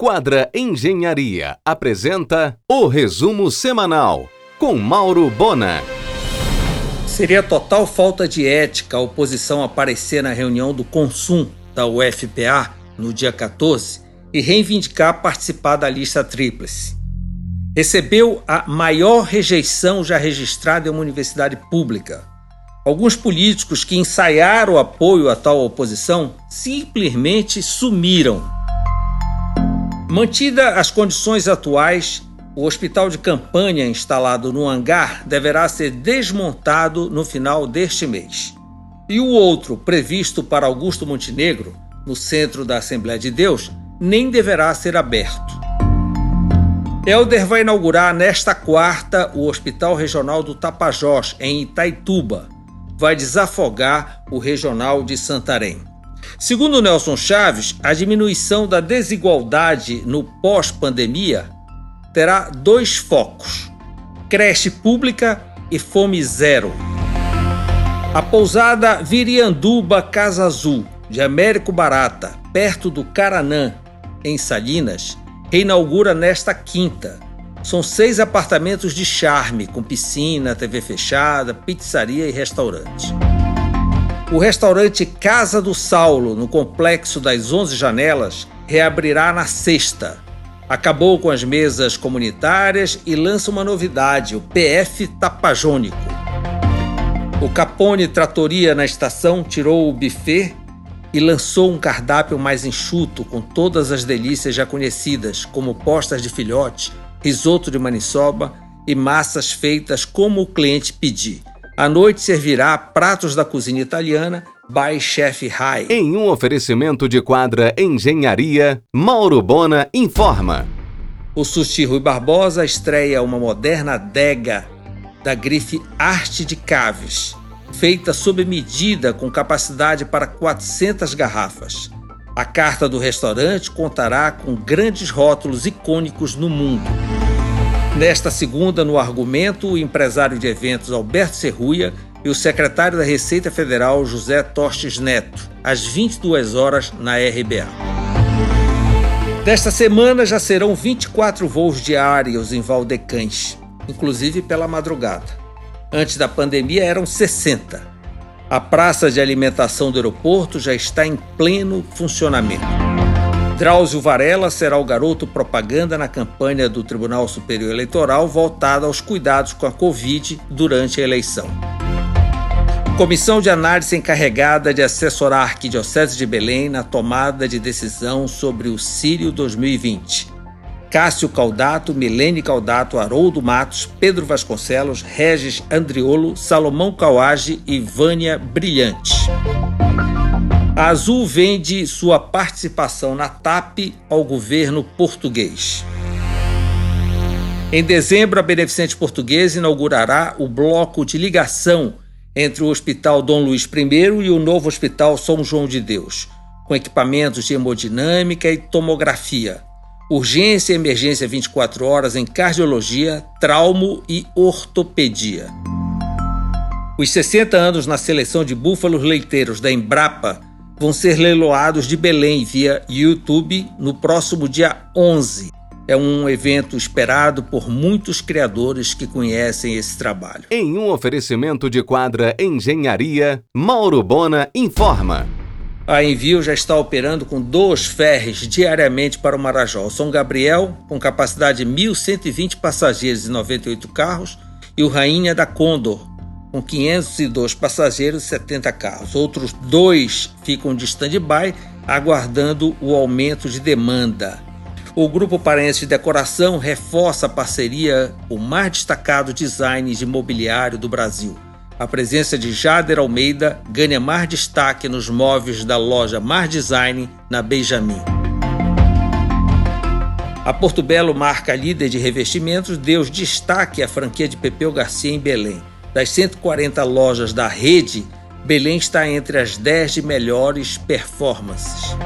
Quadra Engenharia apresenta o resumo semanal com Mauro Bona. Seria total falta de ética a oposição aparecer na reunião do Consum da UFPA no dia 14 e reivindicar participar da lista tríplice. Recebeu a maior rejeição já registrada em uma universidade pública. Alguns políticos que ensaiaram o apoio a tal oposição simplesmente sumiram. Mantida as condições atuais, o hospital de campanha instalado no hangar deverá ser desmontado no final deste mês. E o outro, previsto para Augusto Montenegro, no centro da Assembleia de Deus, nem deverá ser aberto. Helder vai inaugurar nesta quarta o Hospital Regional do Tapajós, em Itaituba. Vai desafogar o Regional de Santarém. Segundo Nelson Chaves, a diminuição da desigualdade no pós-pandemia terá dois focos: creche pública e fome zero. A pousada Virianduba Casa Azul, de Américo Barata, perto do Caranã, em Salinas, reinaugura nesta quinta. São seis apartamentos de charme, com piscina, TV fechada, pizzaria e restaurante. O restaurante Casa do Saulo, no complexo das Onze Janelas, reabrirá na sexta. Acabou com as mesas comunitárias e lança uma novidade, o PF Tapajônico. O Capone Tratoria na estação tirou o buffet e lançou um cardápio mais enxuto com todas as delícias já conhecidas, como postas de filhote, risoto de maniçoba e massas feitas como o cliente pedir. À noite servirá pratos da cozinha italiana by Chef High. Em um oferecimento de quadra Engenharia, Mauro Bona informa. O Sushi Rui Barbosa estreia uma moderna adega da grife Arte de Caves, feita sob medida com capacidade para 400 garrafas. A carta do restaurante contará com grandes rótulos icônicos no mundo. Nesta segunda, no argumento, o empresário de eventos Alberto Serruia e o secretário da Receita Federal José Tostes Neto, às 22 horas na RBA. Desta semana já serão 24 voos diários em Valdecães, inclusive pela madrugada. Antes da pandemia eram 60. A praça de alimentação do aeroporto já está em pleno funcionamento. Drauzio Varela será o garoto propaganda na campanha do Tribunal Superior Eleitoral voltada aos cuidados com a Covid durante a eleição. Comissão de análise encarregada de assessorar a Arquidiocese de Belém na tomada de decisão sobre o Sírio 2020. Cássio Caldato, Milene Caldato, Haroldo Matos, Pedro Vasconcelos, Regis Andriolo, Salomão Cauage e Vânia Brilhante. A Azul vende sua participação na TAP ao governo português. Em dezembro, a Beneficente Portuguesa inaugurará o bloco de ligação entre o Hospital Dom Luís I e o novo Hospital São João de Deus, com equipamentos de hemodinâmica e tomografia, urgência e emergência 24 horas em cardiologia, traumo e ortopedia. Os 60 anos na seleção de búfalos leiteiros da Embrapa vão ser leiloados de Belém via YouTube no próximo dia 11. É um evento esperado por muitos criadores que conhecem esse trabalho. Em um oferecimento de quadra Engenharia, Mauro Bona informa. A Envio já está operando com dois ferres diariamente para o Marajó. São Gabriel, com capacidade de 1.120 passageiros e 98 carros, e o Rainha da Condor, com 502 passageiros e 70 carros. Outros dois ficam de stand-by, aguardando o aumento de demanda. O Grupo Parense de Decoração reforça a parceria com o mais destacado design de mobiliário do Brasil. A presença de Jader Almeida ganha mais destaque nos móveis da loja Mar Design na Benjamin. A Porto Belo, marca líder de revestimentos, deu destaque à franquia de Pepeu Garcia em Belém. Das 140 lojas da rede, Belém está entre as 10 de melhores performances.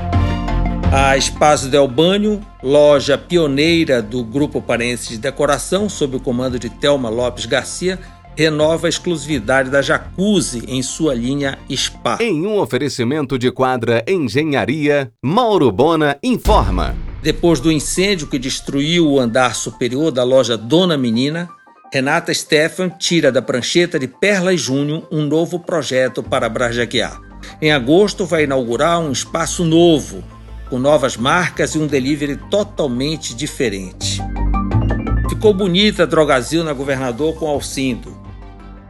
A Espaço Del Banho, loja pioneira do Grupo Parense de Decoração, sob o comando de Thelma Lopes Garcia, renova a exclusividade da Jacuzzi em sua linha Spa. Em um oferecimento de quadra Engenharia, Mauro Bona informa. Depois do incêndio que destruiu o andar superior da loja Dona Menina, Renata Stefan tira da prancheta de Perla e Júnior um novo projeto para Brajaguiar. Em agosto vai inaugurar um espaço novo, com novas marcas e um delivery totalmente diferente. Ficou bonita a Drogazil na Governador com Alcindo,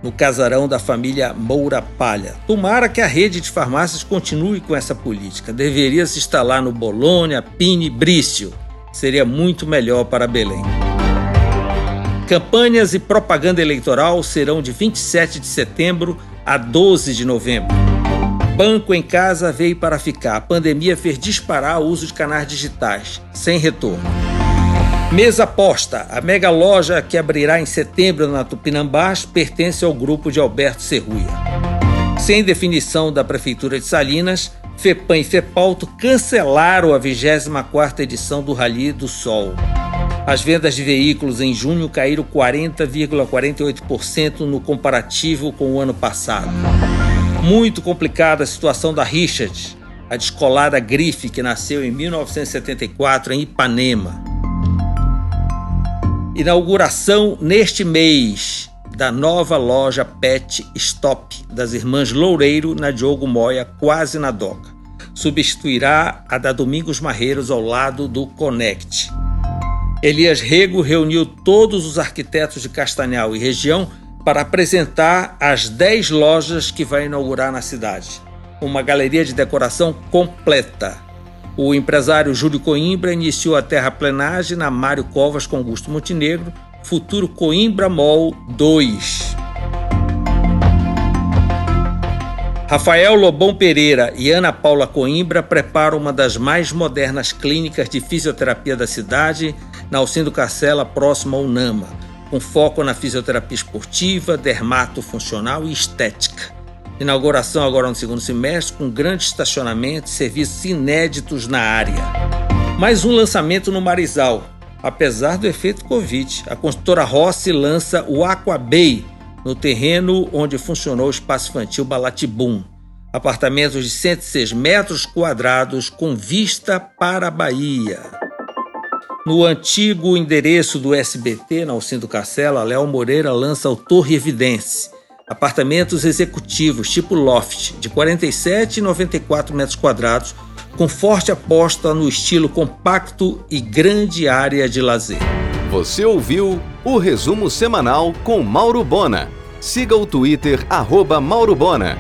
no casarão da família Moura Palha. Tomara que a rede de farmácias continue com essa política. Deveria se instalar no Bolônia, Pini, Brício. Seria muito melhor para Belém. Campanhas e propaganda eleitoral serão de 27 de setembro a 12 de novembro. Banco em casa veio para ficar. A pandemia fez disparar o uso de canais digitais, sem retorno. Mesa Posta, a mega loja que abrirá em setembro na Tupinambás, pertence ao grupo de Alberto Serruia. Sem definição da Prefeitura de Salinas, FEPAM e FEPALTO cancelaram a 24ª edição do Rally do Sol. As vendas de veículos em junho caíram 40,48% no comparativo com o ano passado. Muito complicada a situação da Richard, a descolada grife que nasceu em 1974 em Ipanema. Inauguração neste mês da nova loja Pet Stop das Irmãs Loureiro na Diogo Moia, quase na doca. Substituirá a da Domingos Marreiros ao lado do Connect. Elias Rego reuniu todos os arquitetos de Castanhal e região para apresentar as 10 lojas que vai inaugurar na cidade. Uma galeria de decoração completa. O empresário Júlio Coimbra iniciou a terraplenagem na Mário Covas com Augusto Montenegro, futuro Coimbra Mall 2. Rafael Lobão Pereira e Ana Paula Coimbra preparam uma das mais modernas clínicas de fisioterapia da cidade, na Alcindo Carcela, próximo ao Nama, com foco na fisioterapia esportiva, dermatofuncional e estética. Inauguração agora no segundo semestre, com grande estacionamento e serviços inéditos na área. Mais um lançamento no Marizal. Apesar do efeito Covid, a construtora Rossi lança o Aqua Bay, no terreno onde funcionou o espaço infantil Balatibum. Apartamentos de 106 metros quadrados com vista para a Bahia. No antigo endereço do SBT, na Alcindo Castela, Léo Moreira lança o Torre Evidência. Apartamentos executivos tipo loft, de 47 e 94 metros quadrados, com forte aposta no estilo compacto e grande área de lazer. Você ouviu o resumo semanal com Mauro Bona. Siga o Twitter, arroba Mauro Bona.